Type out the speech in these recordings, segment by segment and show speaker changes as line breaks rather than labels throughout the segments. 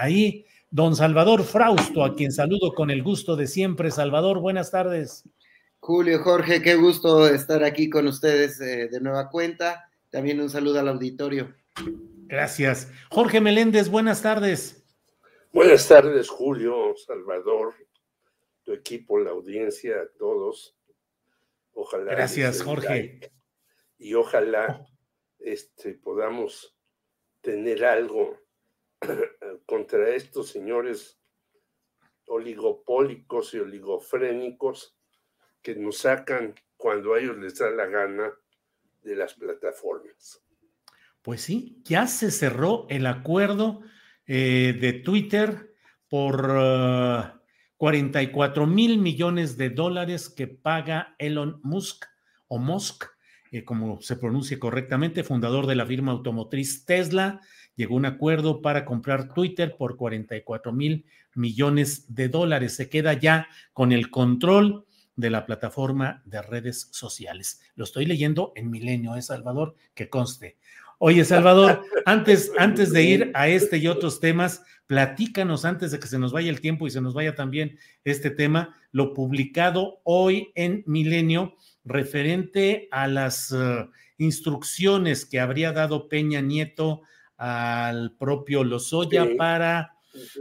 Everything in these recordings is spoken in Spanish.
Ahí don Salvador Frausto, a quien saludo con el gusto de siempre. Salvador, buenas tardes.
Julio, Jorge, qué gusto estar aquí con ustedes eh, de nueva cuenta. También un saludo al auditorio.
Gracias. Jorge Meléndez, buenas tardes.
Buenas tardes, Julio, Salvador, tu equipo, la audiencia, a todos. Ojalá.
Gracias, Jorge.
Like, y ojalá este, podamos tener algo contra estos señores oligopólicos y oligofrénicos que nos sacan cuando a ellos les da la gana de las plataformas.
Pues sí, ya se cerró el acuerdo eh, de Twitter por uh, 44 mil millones de dólares que paga Elon Musk o Musk, eh, como se pronuncia correctamente, fundador de la firma automotriz Tesla. Llegó a un acuerdo para comprar Twitter por 44 mil millones de dólares. Se queda ya con el control de la plataforma de redes sociales. Lo estoy leyendo en Milenio, ¿eh, Salvador? Que conste. Oye, Salvador, antes, antes de ir a este y otros temas, platícanos antes de que se nos vaya el tiempo y se nos vaya también este tema, lo publicado hoy en Milenio referente a las uh, instrucciones que habría dado Peña Nieto al propio Lozoya sí. para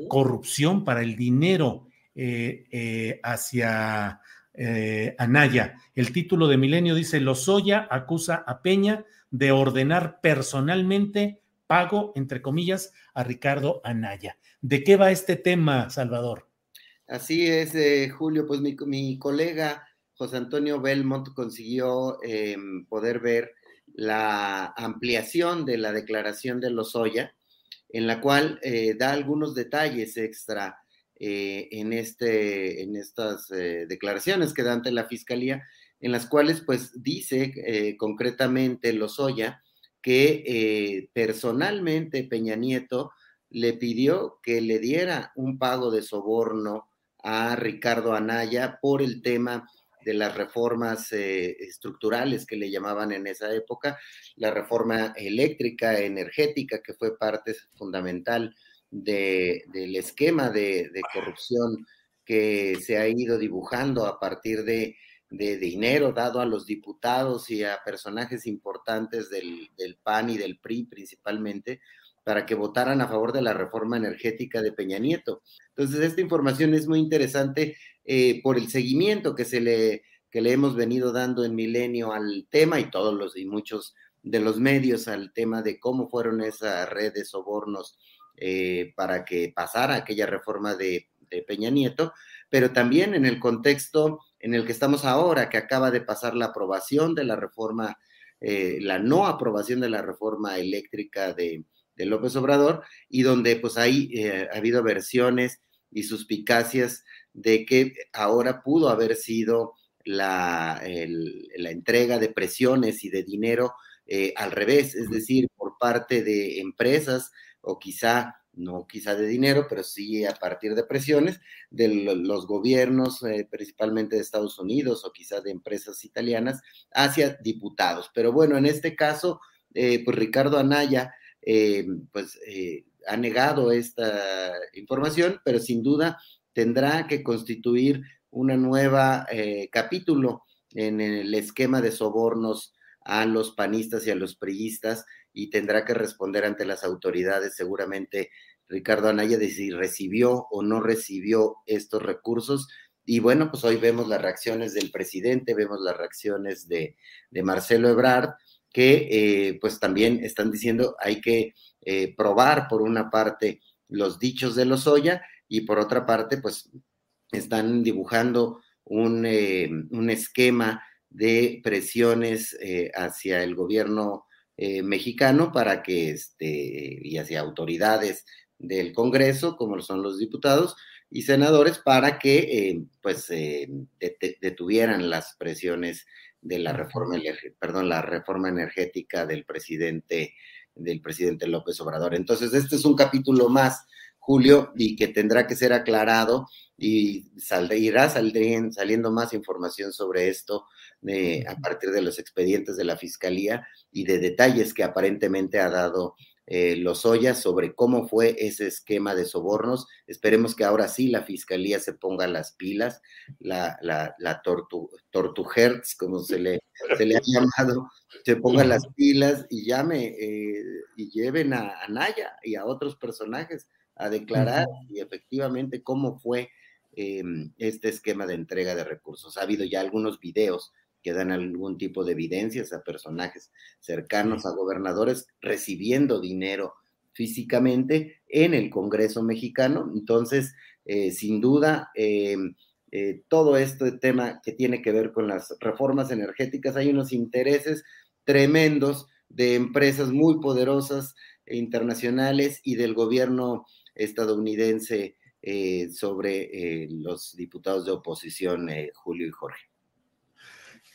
corrupción, para el dinero eh, eh, hacia eh, Anaya. El título de Milenio dice, Lozoya acusa a Peña de ordenar personalmente pago, entre comillas, a Ricardo Anaya. ¿De qué va este tema, Salvador?
Así es, eh, Julio, pues mi, mi, colega José Antonio Belmont consiguió eh, poder ver la ampliación de la declaración de Lozoya, en la cual eh, da algunos detalles extra eh, en, este, en estas eh, declaraciones que da ante la Fiscalía, en las cuales pues dice concretamente Lozoya que personalmente Peña Nieto le pidió que le diera un pago de soborno a Ricardo Anaya por el tema de las reformas eh, estructurales que le llamaban en esa época, la reforma eléctrica, energética, que fue parte fundamental de, del esquema de, corrupción que se ha ido dibujando a partir de, de, dinero dado a los diputados y a personajes importantes del, del PAN y del PRI principalmente, para que votaran a favor de la reforma energética de Peña Nieto. Entonces, esta información es muy interesante eh, por el seguimiento que se le, que le hemos venido dando en Milenio al tema y todos los y muchos de los medios al tema de cómo fueron esa red de sobornos eh, para que pasara aquella reforma de, Peña Nieto, pero también en el contexto en el que estamos ahora, que acaba de pasar la aprobación de la reforma, eh, la no aprobación de la reforma eléctrica de, López Obrador y donde pues ahí ha habido versiones y suspicacias de que ahora pudo haber sido la, el, la entrega de presiones y de dinero eh, al revés, es decir, por parte de empresas o quizá no quizá de dinero, pero sí a partir de presiones de los gobiernos, eh, principalmente de Estados Unidos o quizá de empresas italianas, hacia diputados. Pero bueno, en este caso, eh, pues Ricardo Anaya eh, pues ha negado esta información, pero sin duda tendrá que constituir una nueva eh, capítulo en el esquema de sobornos a los panistas y a los priistas y tendrá que responder ante las autoridades seguramente Ricardo Anaya de si recibió o no recibió estos recursos. Y bueno, pues hoy vemos las reacciones del presidente, vemos las reacciones de, Marcelo Ebrard, que eh, pues también están diciendo hay que eh, probar por una parte los dichos de Lozoya y por otra parte pues están dibujando un, eh, un esquema de presiones hacia el gobierno mexicano para que este y hacia autoridades del Congreso, como son los diputados y senadores, para que eh, pues eh, detuvieran las presiones de la reforma, perdón, la reforma energética del presidente, del presidente López Obrador. Entonces, este es un capítulo más, Julio, y que tendrá que ser aclarado y irá saliendo más información sobre esto a partir de los expedientes de la Fiscalía y de detalles que aparentemente ha dado eh, Lozoya sobre cómo fue ese esquema de sobornos. Esperemos que ahora sí la fiscalía se ponga las pilas, la, la, la tortu, tortuhertz, como se le, se le ha llamado, se ponga las pilas y llame eh, y lleven a, a, Naya y a otros personajes a declarar y efectivamente cómo fue eh, este esquema de entrega de recursos. Ha habido ya algunos videos que dan algún tipo de evidencias a personajes cercanos a gobernadores recibiendo dinero físicamente en el Congreso mexicano. Entonces, eh, sin duda, eh, eh, todo este tema que tiene que ver con las reformas energéticas, hay unos intereses tremendos de empresas muy poderosas e internacionales y del gobierno estadounidense sobre los diputados de oposición, Julio y Jorge.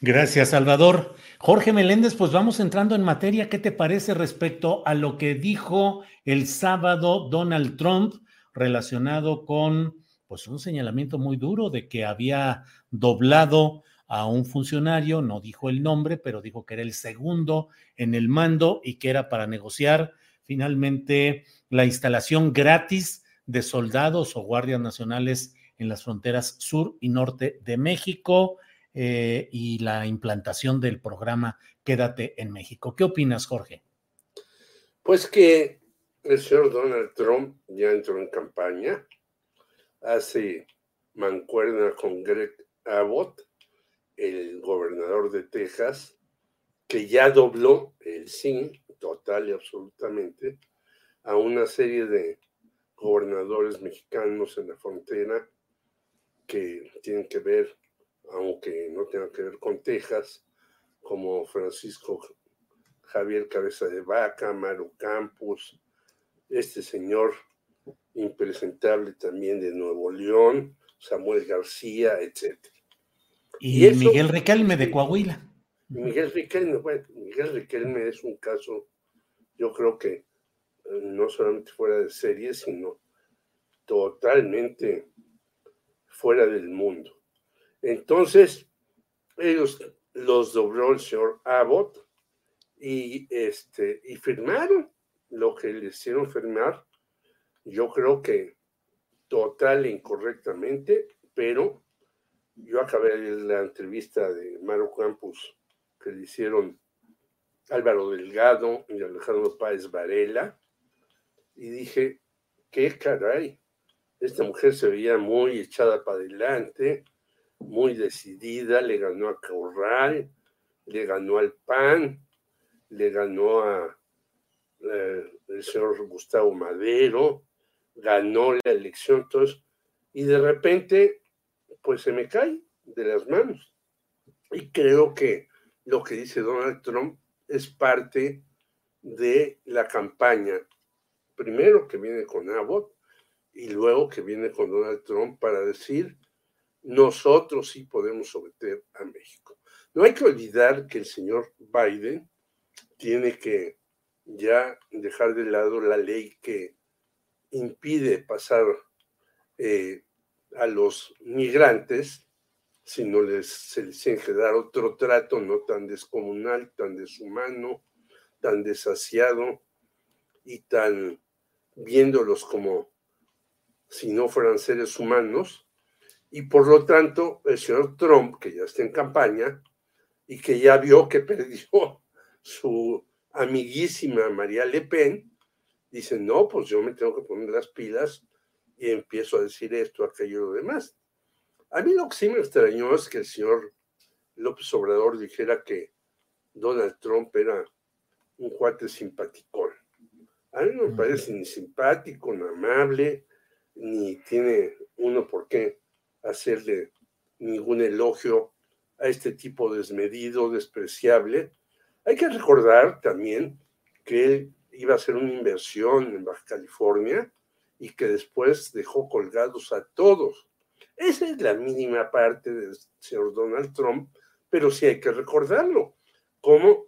Gracias, Salvador. Jorge Meléndez, pues vamos entrando en materia. ¿Qué te parece respecto a lo que dijo el sábado Donald Trump relacionado con pues un señalamiento muy duro de que había doblado a un funcionario, no dijo el nombre, pero dijo que era el segundo en el mando y que era para negociar finalmente la instalación gratis de soldados o guardias nacionales en las fronteras sur y norte de México eh, y la implantación del programa Quédate en México. ¿Qué opinas, Jorge?
Pues que el señor Donald Trump ya entró en campaña, hace mancuerna con Greg Abbott, el gobernador de Texas, que ya dobló el sí, total y absolutamente, a una serie de gobernadores mexicanos en la frontera que tienen que ver aunque no tenga que ver con Texas, como Francisco Javier Cabeza de Vaca, Maru Campos, este señor impresentable también de Nuevo León, Samuel García, etc.
Y, Miguel Riquelme de Coahuila.
Miguel Riquelme, bueno, Miguel Riquelme es un caso, yo creo que eh, no solamente fuera de serie, sino totalmente fuera del mundo. Entonces, ellos los dobló el señor Abbott y, este, y firmaron lo que le hicieron firmar. Yo creo que total e incorrectamente, pero yo acabé la entrevista de Maro Campos que le hicieron Álvaro Delgado y Alejandro Páez Varela y dije, qué caray, esta mujer se veía muy echada para adelante, muy decidida, le ganó a Corral, le ganó al PAN, le ganó a eh, el señor Gustavo Madero, ganó la elección, entonces, y de repente, pues se me cae de las manos. Y creo que lo que dice Donald Trump es parte de la campaña, primero que viene con Abbott y luego que viene con Donald Trump para decir nosotros sí podemos someter a México. No hay que olvidar que el señor Biden tiene que ya dejar de lado la ley que impide pasar eh, a los migrantes, sino les, se les dar otro trato no tan descomunal, tan deshumano, tan desasiado y tan viéndolos como si no fueran seres humanos, y por lo tanto, el señor Trump, que ya está en campaña y que ya vio que perdió su amiguísima María Le Pen, dicen, no, pues yo me tengo que poner las pilas y empiezo a decir esto, aquello y lo demás. A mí lo que sí me extrañó es que el señor López Obrador dijera que Donald Trump era un cuate simpaticón. A mí no me parece ni simpático, ni amable, ni tiene uno por qué hacerle ningún elogio a este tipo desmedido, despreciable. Hay que recordar también que él iba a hacer una inversión en Baja California y que después dejó colgados a todos. Esa es la mínima parte del señor Donald Trump, pero sí hay que recordarlo, como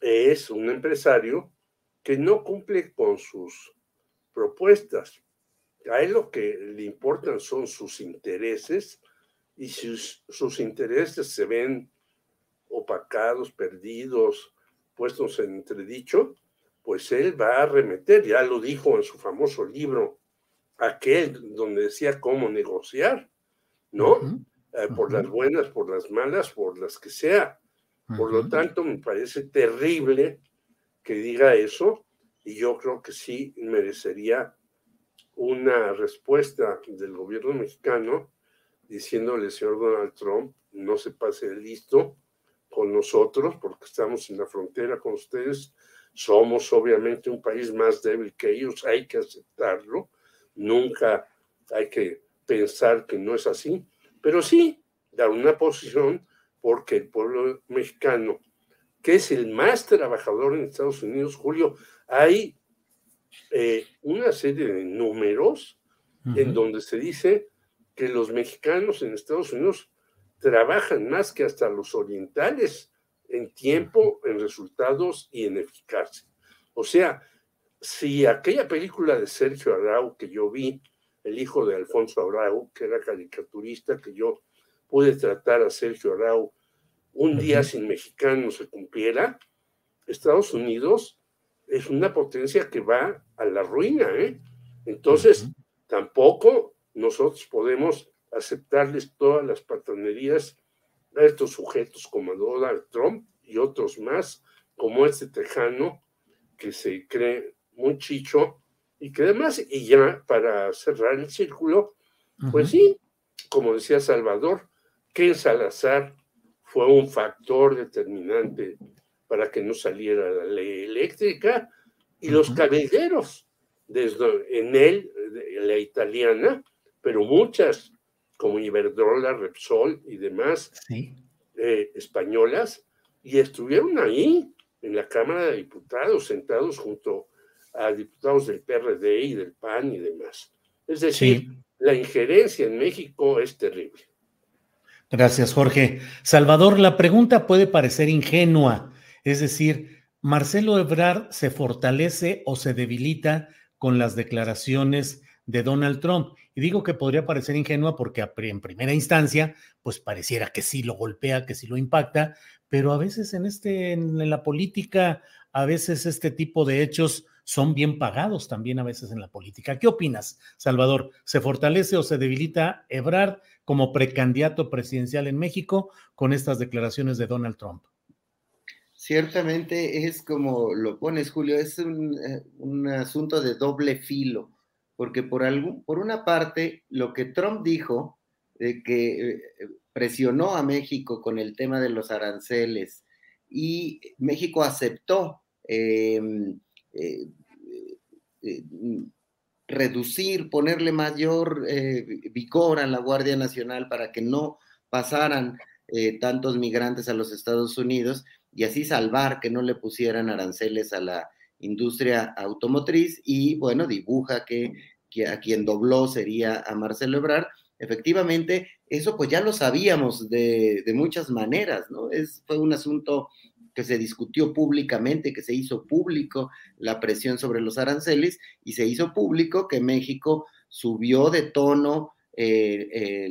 es un empresario que no cumple con sus propuestas. A él lo que le importan son sus intereses y si sus intereses se ven opacados, perdidos, puestos en entredicho, pues él va a arremeter, ya lo dijo en su famoso libro, aquel donde decía cómo negociar, ¿no? Eh, por las buenas, por las malas, por las que sea. Por lo tanto, me parece terrible que diga eso y yo creo que sí merecería una respuesta del gobierno mexicano diciéndole, señor Donald Trump, no se pase de listo con nosotros porque estamos en la frontera con ustedes, somos obviamente un país más débil que ellos, hay que aceptarlo, nunca hay que pensar que no es así, pero sí dar una posición porque el pueblo mexicano, que es el más trabajador en Estados Unidos, Julio, hay eh, una serie de números en donde se dice que los mexicanos en Estados Unidos trabajan más que hasta los orientales en tiempo, en resultados y en eficacia. O sea, si aquella película de Sergio Arau que yo vi, el hijo de Alfonso Arau, que era caricaturista, que yo pude tratar a Sergio Arau un día sin mexicanos se cumpliera, Estados Unidos es una potencia que va a la ruina, ¿eh? Entonces, tampoco nosotros podemos aceptarles todas las patanerías a estos sujetos como Donald Trump y otros más, como este tejano que se cree muy chicho y que además, y ya para cerrar el círculo, pues sí, como decía Salvador, que Salazar fue un factor determinante para que no saliera la ley eléctrica y los caballeros, desde en él, la italiana, pero muchas como Iberdrola, Repsol y demás eh, españolas, y estuvieron ahí en la Cámara de Diputados, sentados junto a diputados del PRD y del PAN y demás. Es decir, la injerencia en México es terrible.
Gracias, Jorge. Salvador, la pregunta puede parecer ingenua, es decir, ¿Marcelo Ebrard se fortalece o se debilita con las declaraciones de Donald Trump. Y digo que podría parecer ingenua porque en primera instancia, pues pareciera que sí lo golpea, que sí lo impacta, pero a veces en este, en la política, a veces este tipo de hechos son bien pagados también a veces en la política. ¿Qué opinas, Salvador? ¿Se fortalece o se debilita Ebrard como precandidato presidencial en México con estas declaraciones de Donald Trump?
Ciertamente es como lo pones, Julio, es un, eh, un asunto de doble filo porque por, algún, por una parte, lo que Trump dijo, de que eh, presionó a México con el tema de los aranceles y México aceptó em, eh, eh, reducir, ponerle mayor vigor a la Guardia Nacional para que no pasaran tantos migrantes a los Estados Unidos y así salvar que no le pusieran aranceles a la industria automotriz y bueno, dibuja que, a quien dobló sería a Marcelo Ebrard. Efectivamente, eso pues ya lo sabíamos de, muchas maneras, ¿no? Es, fue un asunto que se discutió públicamente, que se hizo público la presión sobre los aranceles y se hizo público que México subió de tono eh,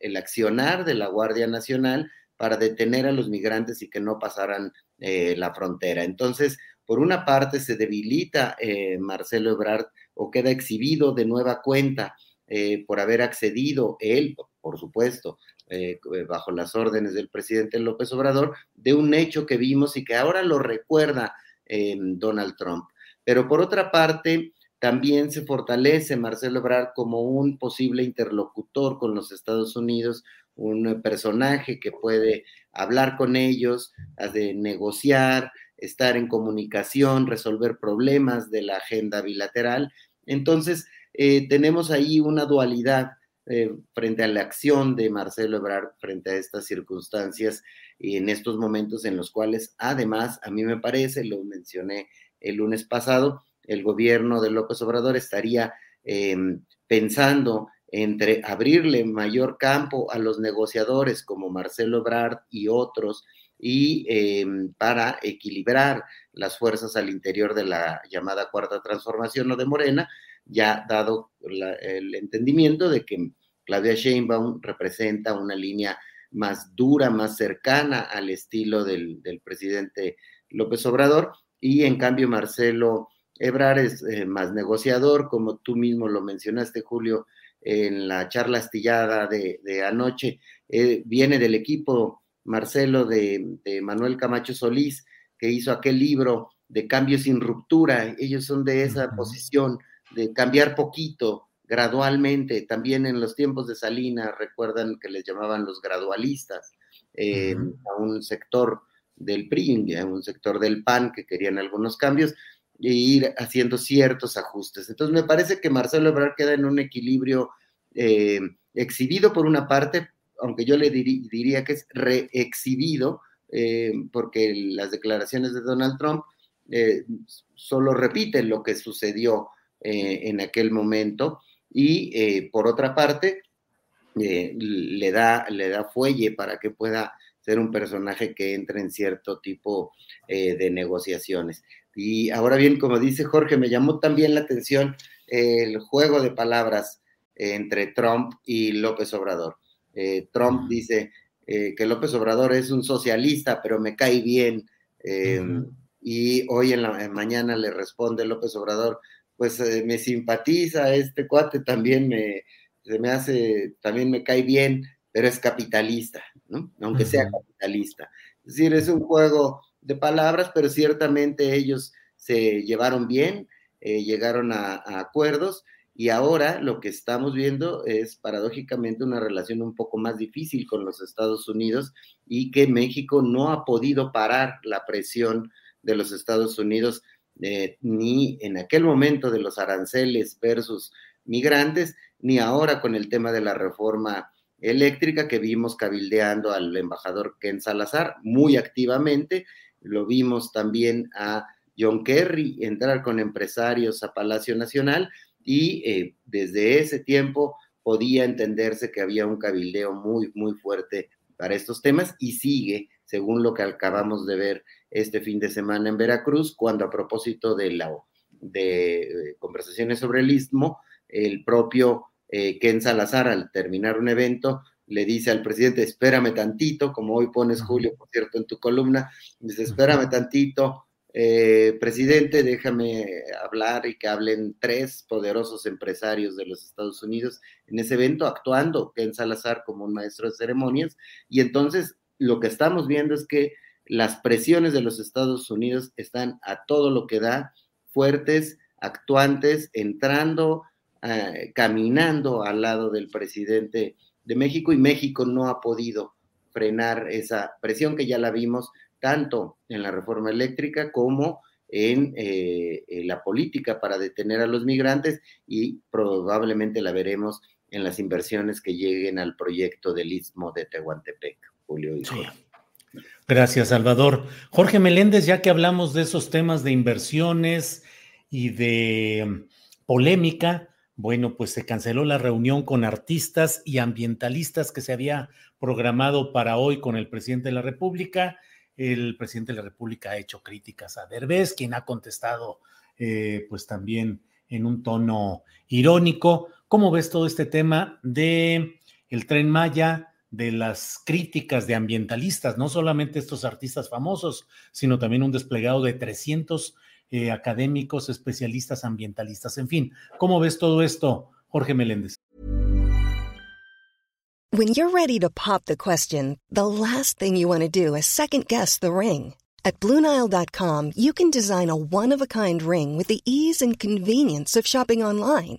el, accionar de la Guardia Nacional para detener a los migrantes y que no pasaran eh, la frontera. Entonces, por una parte se debilita eh, Marcelo Ebrard o queda exhibido de nueva cuenta eh, por haber accedido él, por supuesto, eh, bajo las órdenes del presidente López Obrador, de un hecho que vimos y que ahora lo recuerda Donald Trump. Pero por otra parte, también se fortalece Marcelo Ebrard como un posible interlocutor con los Estados Unidos, un personaje que puede hablar con ellos, de negociar, estar en comunicación, resolver problemas de la agenda bilateral. Entonces, eh, tenemos ahí una dualidad eh, frente a la acción de Marcelo Ebrard, frente a estas circunstancias y en estos momentos en los cuales, además, a mí me parece, lo mencioné el lunes pasado, el gobierno de López Obrador estaría em, pensando entre abrirle mayor campo a los negociadores como Marcelo Ebrard y otros, y em, para equilibrar las fuerzas al interior de la llamada cuarta transformación o de Morena, ya dado el entendimiento de que Claudia Sheinbaum representa una línea más dura, más cercana al estilo del, presidente López Obrador, y en cambio Marcelo Ebrard es eh, más negociador, como tú mismo lo mencionaste, Julio, en la charla astillada de, anoche, eh, viene del equipo Marcelo de, Manuel Camacho Solís, que hizo aquel libro de Cambio sin ruptura. Ellos son de esa posición de cambiar poquito, gradualmente. También en los tiempos de Salinas, recuerdan que les llamaban los gradualistas eh, a un sector del PRI, a un sector del PAN que querían algunos cambios e ir haciendo ciertos ajustes. Entonces, me parece que Marcelo Ebrard queda en un equilibrio eh, exhibido por una parte, aunque yo le diría que es reexhibido, eh, porque las declaraciones de Donald Trump solo repiten lo que sucedió en aquel momento y por otra parte le, da, le da fuelle para que pueda ser un personaje que entre en cierto tipo de negociaciones. Y ahora bien, como dice Jorge, me llamó también la atención el juego de palabras entre Trump y López Obrador. Eh, Trump dice eh, que López Obrador es un socialista, pero me cae bien. Y hoy en la mañana le responde López Obrador, pues eh, me simpatiza este cuate, también me, se me hace, también me cae bien, pero es capitalista, ¿no? Aunque sea capitalista. Es decir, es un juego de palabras, pero ciertamente ellos se llevaron bien, eh, llegaron a, acuerdos y ahora lo que estamos viendo es paradójicamente una relación un poco más difícil con los Estados Unidos y que México no ha podido parar la presión de los Estados Unidos ni en aquel momento de los aranceles versus migrantes, ni ahora con el tema de la reforma eléctrica que vimos cabildeando al embajador Ken Salazar muy activamente. Lo vimos también a John Kerry entrar con empresarios a Palacio Nacional y eh, desde ese tiempo podía entenderse que había un cabildeo muy, muy fuerte para estos temas y sigue, según lo que acabamos de ver este fin de semana en Veracruz, cuando a propósito de, la, de eh, conversaciones sobre el istmo, el propio eh, Ken Salazar, al terminar un evento, le dice al presidente, espérame tantito, como hoy pones, Julio, por cierto, en tu columna, dice, espérame tantito, eh, presidente, déjame hablar y que hablen tres poderosos empresarios de los Estados Unidos en ese evento, actuando Ken Salazar como un maestro de ceremonias. Y entonces lo que estamos viendo es que las presiones de los Estados Unidos están a todo lo que da, fuertes, actuantes, entrando, eh, caminando al lado del presidente de México y México no ha podido frenar esa presión que ya la vimos tanto en la reforma eléctrica como en, eh, la política para detener a los migrantes y probablemente la veremos en las inversiones que lleguen al proyecto del Istmo de Tehuantepec, Julio. Y
Gracias, Salvador. Jorge Meléndez, ya que hablamos de esos temas de inversiones y de mm, polémica, bueno, pues se canceló la reunión con artistas y ambientalistas que se había programado para hoy con el presidente de la República. El presidente de la República ha hecho críticas a Derbez, quien ha contestado eh, pues también en un tono irónico. ¿Cómo ves todo este tema de el tren Maya, de las críticas de ambientalistas, no solamente estos artistas famosos, sino también un desplegado de 300 eh, académicos, especialistas, ambientalistas, en fin. ¿Cómo ves todo esto, Jorge Meléndez?
When you're ready to pop the question, the last thing you want to do is second guess the ring. At Bluenile.com, you can design a one of a kind ring with the ease and convenience of shopping online.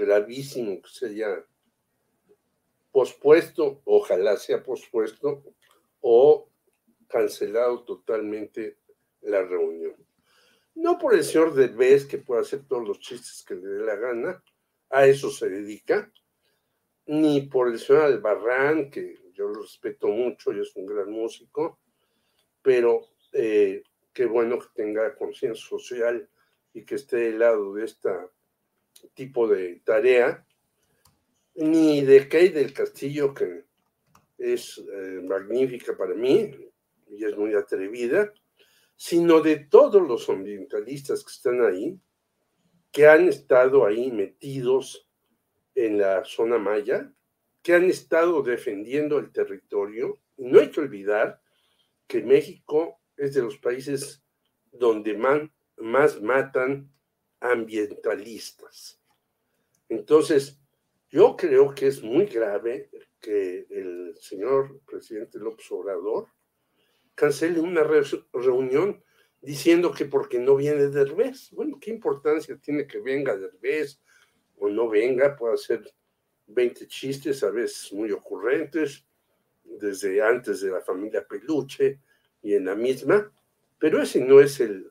gravísimo que se haya pospuesto, ojalá sea pospuesto, o cancelado totalmente la reunión. No por el señor Derbez, que puede hacer todos los chistes que le dé la gana, a eso se dedica, ni por el señor Albarrán, que yo lo respeto mucho y es un gran músico, pero eh, qué bueno que tenga conciencia social y que esté del lado de este tipo de tarea, ni de Kay del Castillo, que es eh, magnífica para mí y es muy atrevida, sino de todos los ambientalistas que están ahí, que han estado ahí metidos en la zona maya, que han estado defendiendo el territorio. No hay que olvidar que México es de los países donde más matan ambientalistas. Entonces, yo creo que es muy grave que el señor presidente López Obrador cancele una reunión diciendo que porque no viene Derbez. Bueno, ¿qué importancia tiene que venga Derbez o no venga? Puede hacer 20 chistes, a veces muy ocurrentes, desde antes de la familia Peluche y en la misma, pero ese no es el,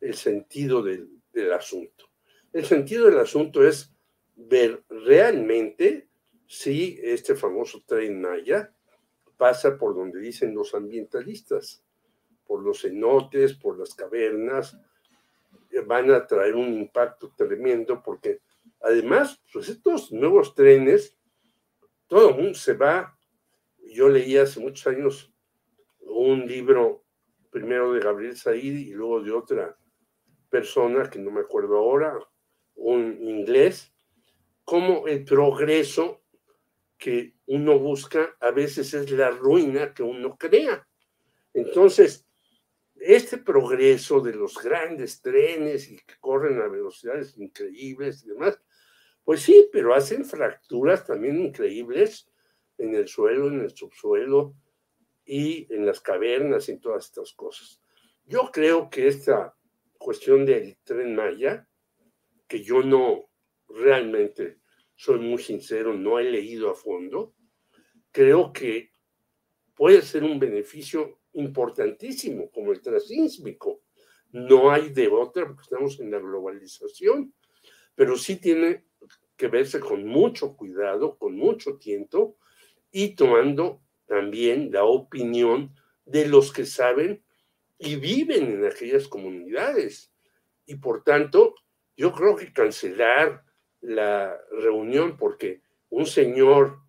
el sentido del, del asunto. El sentido del asunto es ver realmente si este famoso tren Maya pasa por donde dicen los ambientalistas, por los cenotes, por las cavernas, van a traer un impacto tremendo porque además, pues estos nuevos trenes, todo el mundo se va. Yo leí hace muchos años un libro, primero de Gabriel Said y luego de otra persona, que no me acuerdo ahora, un inglés, como el progreso que uno busca a veces es la ruina que uno crea. Entonces, este progreso de los grandes trenes y que corren a velocidades increíbles y demás, pues sí, pero hacen fracturas también increíbles en el suelo, en el subsuelo y en las cavernas y todas estas cosas. Yo creo que esta cuestión del tren Maya, que yo no realmente soy muy sincero, no he leído a fondo, creo que puede ser un beneficio importantísimo como el transísmico. No hay de otra porque estamos en la globalización, pero sí tiene que verse con mucho cuidado, con mucho tiempo y tomando también la opinión de los que saben y viven en aquellas comunidades. Y por tanto, yo creo que cancelar la reunión porque un señor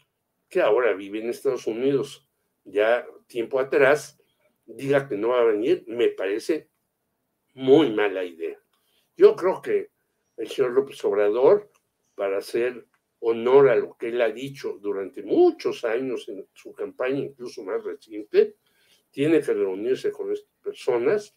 que ahora vive en Estados Unidos ya tiempo atrás diga que no va a venir, me parece muy mala idea. Yo creo que el señor López Obrador, para hacer honor a lo que él ha dicho durante muchos años en su campaña, incluso más reciente, tiene que reunirse con estas personas,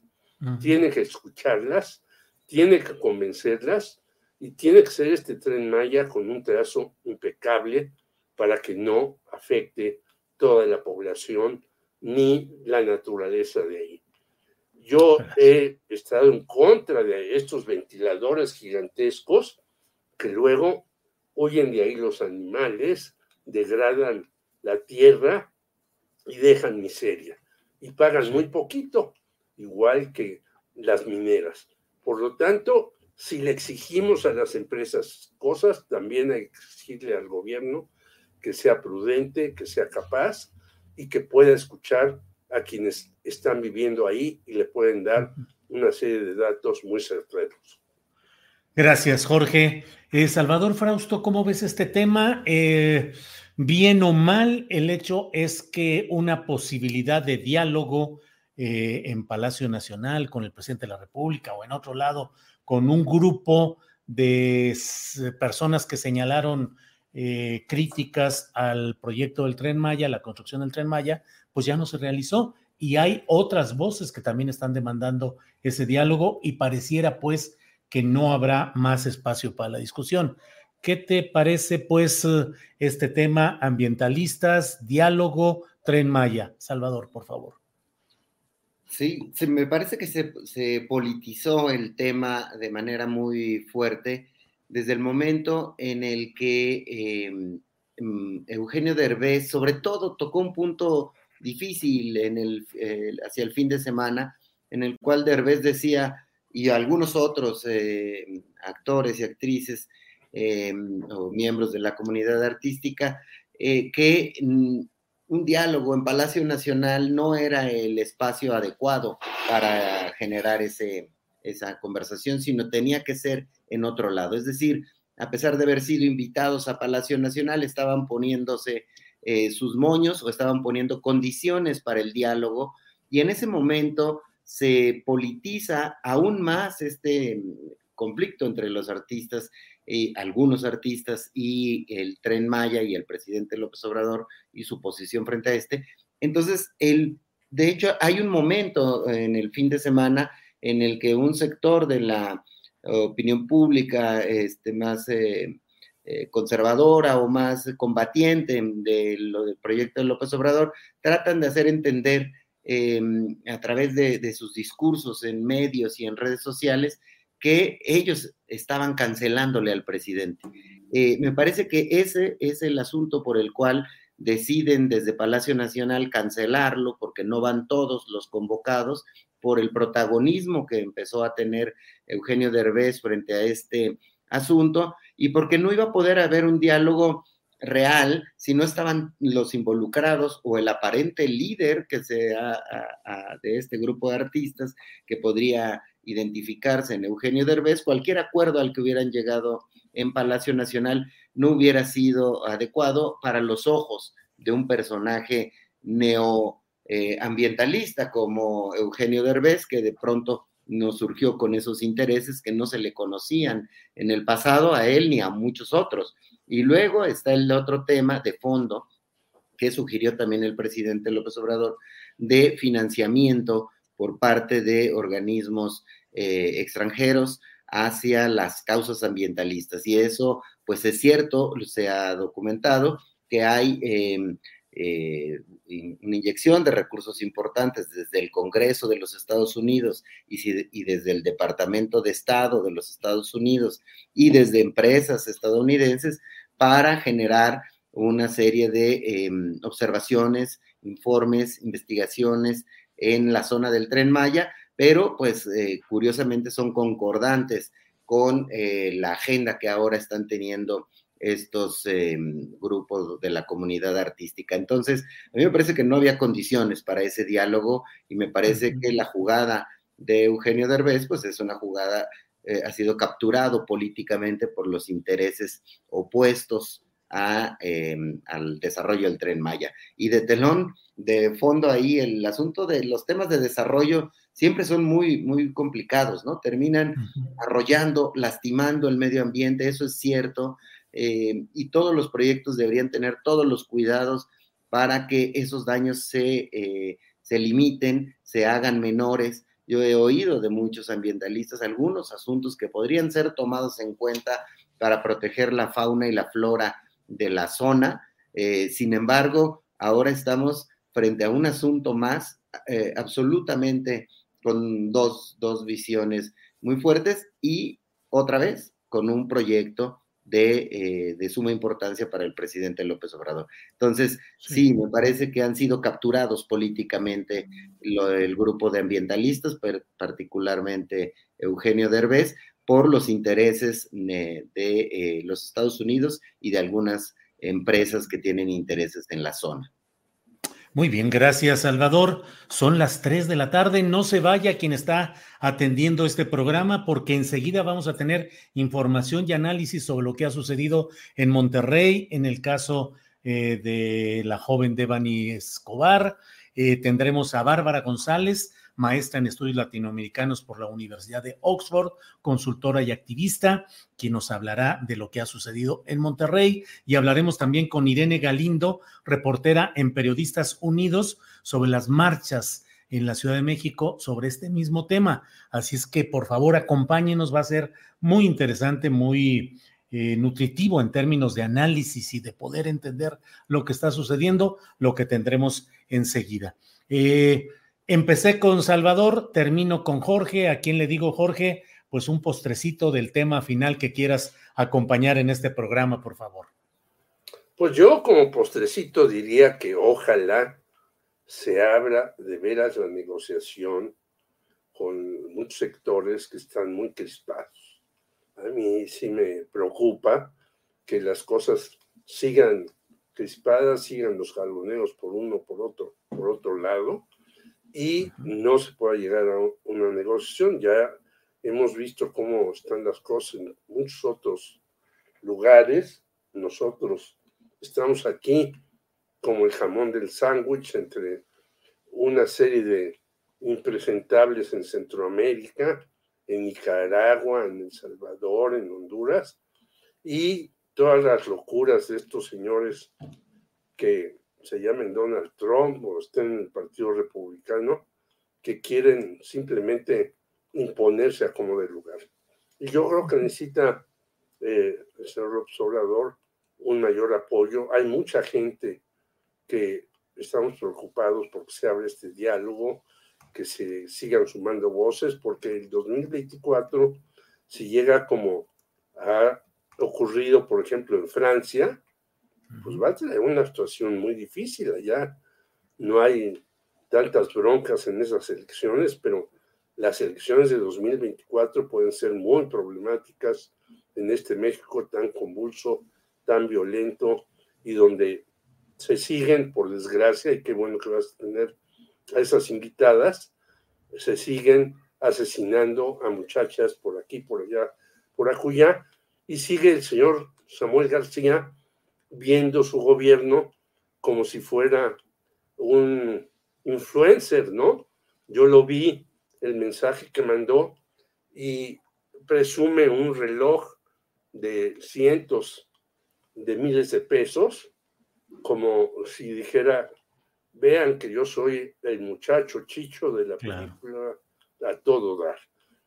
tiene que escucharlas, tiene que convencerlas y tiene que ser este tren Maya con un trazo impecable para que no afecte toda la población ni la naturaleza de ahí. Yo he estado en contra de estos ventiladores gigantescos que luego huyen de ahí los animales, degradan la tierra y dejan miseria. Y pagan muy poquito, igual que las mineras. Por lo tanto, si le exigimos a las empresas cosas, también hay que exigirle al gobierno que sea prudente, que sea capaz y que pueda escuchar a quienes están viviendo ahí y le pueden dar una serie de datos muy certeros.
Gracias, Jorge. Eh, Salvador Frausto, ¿cómo ves este tema? Eh, bien o mal, el hecho es que una posibilidad de diálogo eh, en Palacio Nacional con el presidente de la República o en otro lado con un grupo de personas que señalaron críticas al proyecto del tren Maya, la construcción del tren Maya, pues ya no se realizó. Y hay otras voces que también están demandando ese diálogo y pareciera pues que no habrá más espacio para la discusión. ¿Qué te parece, pues, este tema ambientalistas, diálogo, tren Maya? Salvador, por favor.
Sí, se, me parece que se, politizó el tema de manera muy fuerte desde el momento en el que em, em, Eugenio Derbez, sobre todo, tocó un punto difícil en el, hacia el fin de semana, en el cual Derbez decía, y algunos otros eh, actores y actrices eh, o miembros de la comunidad artística, eh, que mm, un diálogo en Palacio Nacional no era el espacio adecuado para generar ese, esa conversación, sino tenía que ser en otro lado. Es decir, a pesar de haber sido invitados a Palacio Nacional, estaban poniéndose sus moños o estaban poniendo condiciones para el diálogo y en ese momento se politiza aún más este conflicto entre los artistas, eh, algunos artistas y el tren Maya y el presidente López Obrador y su posición frente a este. Entonces, el, de hecho, hay un momento en el fin de semana en el que un sector de la opinión pública este, más eh, eh, conservadora o más combatiente de lo del proyecto de López Obrador tratan de hacer entender Em, a través de, sus discursos en medios y en redes sociales que ellos estaban cancelándole al presidente. Eh, me parece que ese es el asunto por el cual deciden desde Palacio Nacional cancelarlo porque no van todos los convocados por el protagonismo que empezó a tener Eugenio Derbez frente a este asunto y porque no iba a poder haber un diálogo real si no estaban los involucrados o el aparente líder que sea de este grupo de artistas que podría identificarse en Eugenio Derbez, cualquier acuerdo al que hubieran llegado en Palacio Nacional no hubiera sido adecuado para los ojos de un personaje neoambientalista como Eugenio Derbez, que de pronto nos surgió con esos intereses que no se le conocían en el pasado a él ni a muchos otros. Y luego está el otro tema de fondo que sugirió también el presidente López Obrador de financiamiento por parte de organismos eh, extranjeros hacia las causas ambientalistas. Y eso, pues es cierto, se ha documentado que hay em, eh, una inyección de recursos importantes desde el Congreso de los Estados Unidos y, desde el Departamento de Estado de los Estados Unidos y desde empresas estadounidenses para generar una serie de em, observaciones, informes, investigaciones en la zona del tren Maya, pero pues eh, curiosamente son concordantes con eh, la agenda que ahora están teniendo estos em, grupos de la comunidad artística. Entonces, a mí me parece que no había condiciones para ese diálogo y me parece que la jugada de Eugenio Derbez, pues es una jugada eh, ha sido capturado políticamente por los intereses opuestos a, em, al desarrollo del tren Maya. Y de telón, de fondo ahí, el asunto de los temas de desarrollo siempre son muy, muy complicados, ¿no? Terminan arrollando, lastimando el medio ambiente, eso es cierto, eh, y todos los proyectos deberían tener todos los cuidados para que esos daños se, eh, se limiten, se hagan menores, yo he oído de muchos ambientalistas algunos asuntos que podrían ser tomados en cuenta para proteger la fauna y la flora de la zona. Eh, sin embargo, ahora estamos frente a un asunto más eh, absolutamente con dos, dos visiones muy fuertes y otra vez con un proyecto de, de, suma importancia para el presidente López Obrador. Entonces, sí, me parece que han sido capturados políticamente lo, el grupo de ambientalistas, particularmente Eugenio Derbez, por los intereses de, eh, los Estados Unidos y de algunas empresas que tienen intereses en la zona.
Muy bien, gracias Salvador. Son las 3 de la tarde. No se vaya quien está atendiendo este programa porque enseguida vamos a tener información y análisis sobre lo que ha sucedido en Monterrey, en el caso eh, de la joven Devani Escobar. Eh, tendremos a Bárbara González, maestra en estudios latinoamericanos por la Universidad de Oxford, consultora y activista, quien nos hablará de lo que ha sucedido en Monterrey. Y hablaremos también con Irene Galindo, reportera en Periodistas Unidos, sobre las marchas en la Ciudad de México sobre este mismo tema. Así es que por favor acompáñenos, va a ser muy interesante, muy eh, nutritivo en términos de análisis y de poder entender lo que está sucediendo, lo que tendremos enseguida. Eh, Empecé con Salvador, termino con Jorge. ¿A quién le digo, Jorge? Pues un postrecito del tema final que quieras acompañar en este programa, por favor.
Pues yo como postrecito diría que ojalá se abra de veras la negociación con muchos sectores que están muy crispados. A mí sí me preocupa que las cosas sigan crispadas, sigan los jaloneos por uno, por otro, por otro lado, y no se pueda llegar a una negociación. Ya hemos visto cómo están las cosas en muchos otros lugares. Nosotros estamos aquí como el jamón del sándwich entre una serie de impresentables en Centroamérica, en Nicaragua, en El Salvador, en Honduras, y todas las locuras de estos señores que se llamen Donald Trump o estén en el Partido Republicano, que quieren simplemente imponerse a como de lugar. Y yo creo que necesita eh, el señor Obrador un mayor apoyo. Hay mucha gente que estamos preocupados porque se abre este diálogo, que se sigan sumando voces, porque el 2024, si llega como ha ocurrido, por ejemplo, en Francia, pues va a tener una situación muy difícil allá. No hay tantas broncas en esas elecciones, pero las elecciones de 2024 pueden ser muy problemáticas en este México tan convulso, tan violento y donde se siguen, por desgracia, y qué bueno que vas a tener a esas invitadas, se siguen asesinando a muchachas por aquí, por allá, por acullá, y sigue el señor Samuel García viendo su gobierno como si fuera un influencer, ¿no? Yo lo vi, el mensaje que mandó, y presume un reloj de cientos de miles de pesos, como si dijera, vean que yo soy el muchacho chicho de la película a todo dar.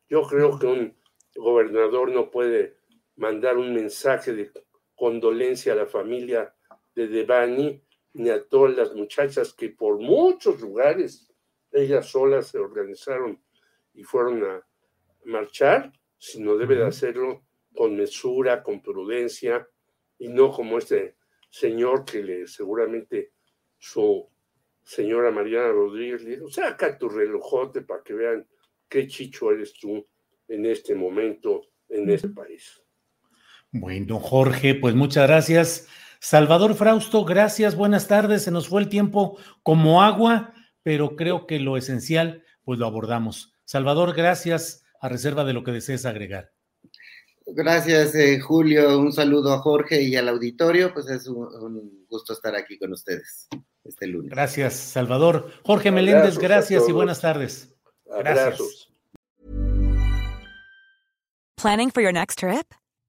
Yo creo que un gobernador no puede mandar un mensaje de condolencia a la familia de Devani ni a todas las muchachas que por muchos lugares ellas solas se organizaron y fueron a marchar, sino debe de hacerlo con mesura, con prudencia y no como este señor que le seguramente su señora Mariana Rodríguez le dijo, saca tu relojote para que vean qué chicho eres tú en este momento en este país.
Bueno, Jorge, pues muchas gracias. Salvador Frausto, gracias, buenas tardes. Se nos fue el tiempo como agua, pero creo que lo esencial, pues lo abordamos. Salvador, gracias, a reserva de lo que desees agregar.
Gracias, eh, Julio. Un saludo a Jorge y al auditorio. Pues es un, gusto estar aquí con ustedes este lunes.
Gracias, Salvador. Jorge Meléndez, gracias y buenas tardes. Gracias.
Planning for your next trip?